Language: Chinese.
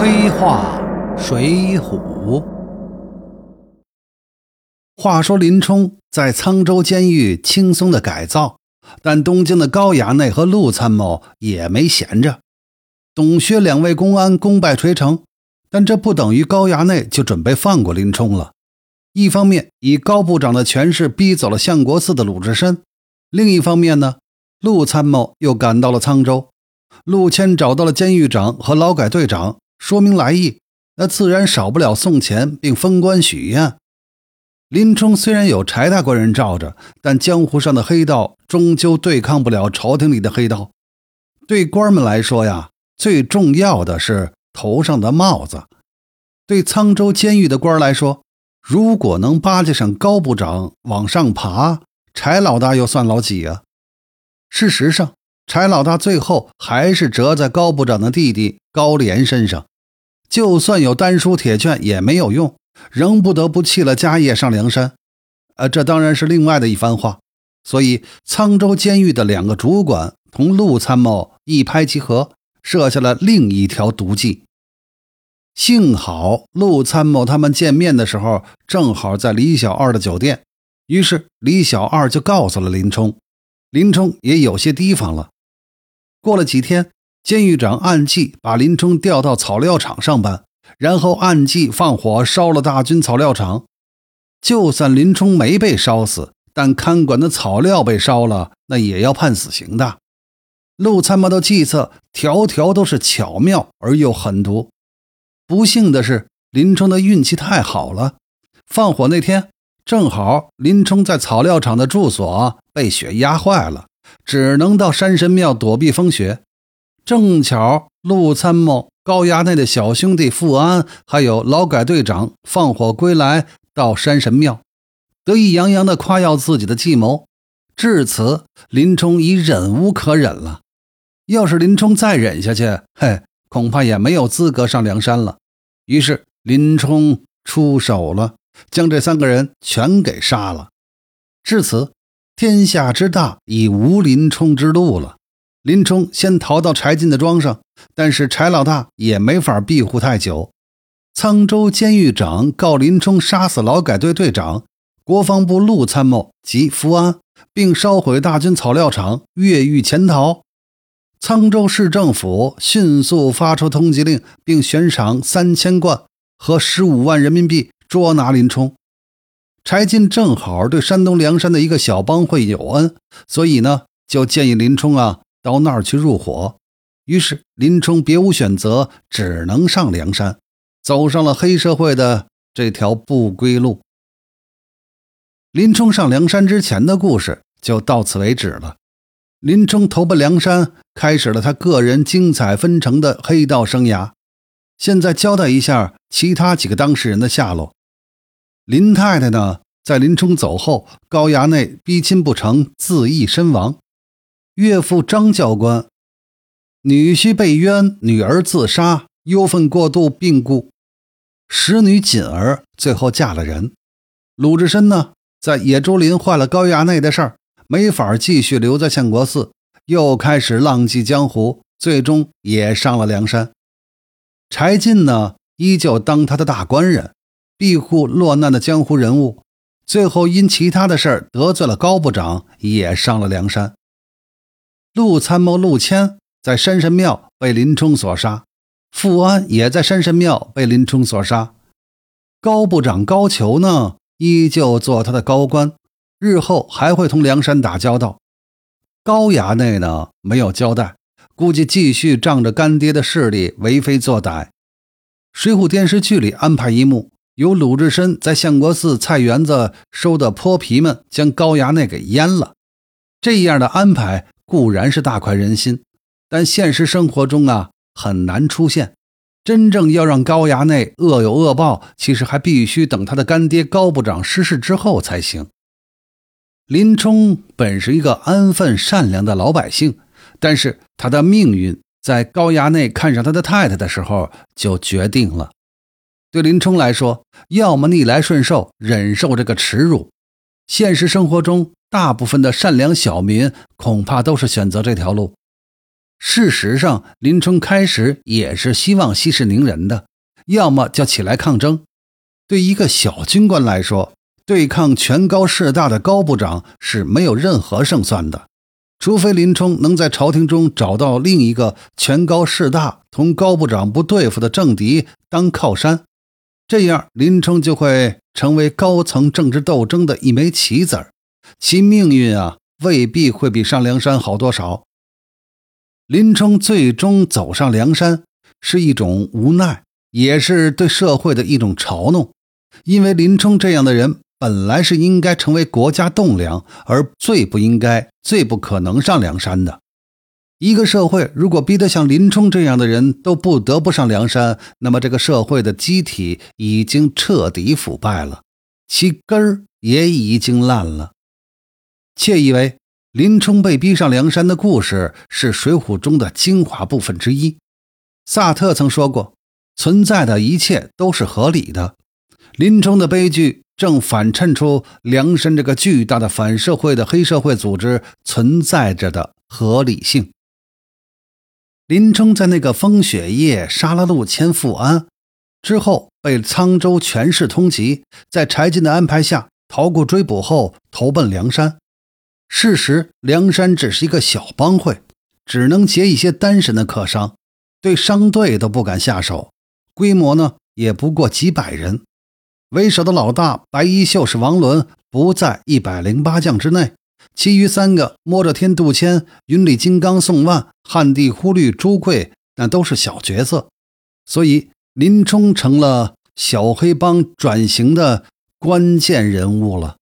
黑话水浒。话说林冲在沧州监狱轻松的改造，但东京的高衙内和陆参谋也没闲着。董薛两位公安功败垂成，但这不等于高衙内就准备放过林冲了。一方面以高部长的权势逼走了相国寺的鲁智深，另一方面呢，陆参谋又赶到了沧州。陆谦找到了监狱长和劳改队长，说明来意，那自然少不了送钱并封官许愿。林冲虽然有柴大官人罩着，但江湖上的黑道终究对抗不了朝廷里的黑道。对官们来说呀，最重要的是头上的帽子。对沧州监狱的官来说，如果能巴结上高部长往上爬，柴老大又算老几啊？事实上。柴老大最后还是折在高部长的弟弟高廉身上，就算有丹书铁券也没有用，仍不得不弃了家业上梁山。呃，这当然是另外的一番话。所以沧州监狱的两个主管同陆参谋一拍即合，设下了另一条毒计。幸好陆参谋他们见面的时候正好在李小二的酒店，于是李小二就告诉了林冲，林冲也有些提防了。过了几天，监狱长暗记把林冲调到草料场上班，然后暗记放火烧了大军草料场。就算林冲没被烧死，但看管的草料被烧了，那也要判死刑的。陆参谋的计策条条都是巧妙而又狠毒。不幸的是，林冲的运气太好了，放火那天正好林冲在草料场的住所被雪压坏了。只能到山神庙躲避风雪。正巧陆参谋、高衙内的小兄弟富安，还有劳改队长放火归来，到山神庙，得意洋洋地夸耀自己的计谋。至此，林冲已忍无可忍了。要是林冲再忍下去，嘿，恐怕也没有资格上梁山了。于是，林冲出手了，将这三个人全给杀了。至此。天下之大，已无林冲之路了。林冲先逃到柴进的庄上，但是柴老大也没法庇护太久。沧州监狱长告林冲杀死劳改队队长、国防部陆参谋及福安，并烧毁大军草料场，越狱潜逃。沧州市政府迅速发出通缉令，并悬赏三千贯和十五万人民币捉拿林冲。柴进正好对山东梁山的一个小帮会有恩，所以呢，就建议林冲啊到那儿去入伙。于是林冲别无选择，只能上梁山，走上了黑社会的这条不归路。林冲上梁山之前的故事就到此为止了。林冲投奔梁山，开始了他个人精彩纷呈的黑道生涯。现在交代一下其他几个当事人的下落。林太太呢，在林冲走后，高衙内逼亲不成，自缢身亡。岳父张教官，女婿被冤，女儿自杀，忧愤过度病故。使女锦儿最后嫁了人。鲁智深呢，在野猪林坏了高衙内的事儿，没法继续留在相国寺，又开始浪迹江湖，最终也上了梁山。柴进呢，依旧当他的大官人。庇护落难的江湖人物，最后因其他的事儿得罪了高部长，也上了梁山。陆参谋陆谦在山神庙被林冲所杀，富安也在山神庙被林冲所杀。高部长高俅呢，依旧做他的高官，日后还会同梁山打交道。高衙内呢，没有交代，估计继续仗着干爹的势力为非作歹。水浒电视剧里安排一幕。由鲁智深在相国寺菜园子收的泼皮们将高衙内给阉了，这样的安排固然是大快人心，但现实生活中啊很难出现。真正要让高衙内恶有恶报，其实还必须等他的干爹高部长失势之后才行。林冲本是一个安分善良的老百姓，但是他的命运在高衙内看上他的太太的时候就决定了。对林冲来说，要么逆来顺受，忍受这个耻辱。现实生活中，大部分的善良小民恐怕都是选择这条路。事实上，林冲开始也是希望息事宁人的，要么就起来抗争。对一个小军官来说，对抗权高势大的高部长是没有任何胜算的，除非林冲能在朝廷中找到另一个权高势大、同高部长不对付的政敌当靠山，这样林冲就会成为高层政治斗争的一枚棋子儿，其命运啊未必会比上梁山好多少。林冲最终走上梁山，是一种无奈，也是对社会的一种嘲弄。因为林冲这样的人，本来是应该成为国家栋梁，而最不应该、最不可能上梁山的。一个社会如果逼得像林冲这样的人都不得不上梁山，那么这个社会的机体已经彻底腐败了，其根儿也已经烂了。窃以为。林冲被逼上梁山的故事是《水浒》中的精华部分之一。萨特曾说过：“存在的一切都是合理的。”林冲的悲剧正反衬出梁山这个巨大的反社会的黑社会组织存在着的合理性。林冲在那个风雪夜杀了陆谦富安之后，被沧州权势通缉，在柴进的安排下逃过追捕后，投奔梁山。事实，梁山只是一个小帮会，只能劫一些单身的客商，对商队都不敢下手。规模呢，也不过几百人。为首的老大白衣秀士王伦不在一百零八将之内，其余三个摸着天杜迁、云里金刚宋万、汉地忽律朱贵，那都是小角色。所以，林冲成了小黑帮转型的关键人物了。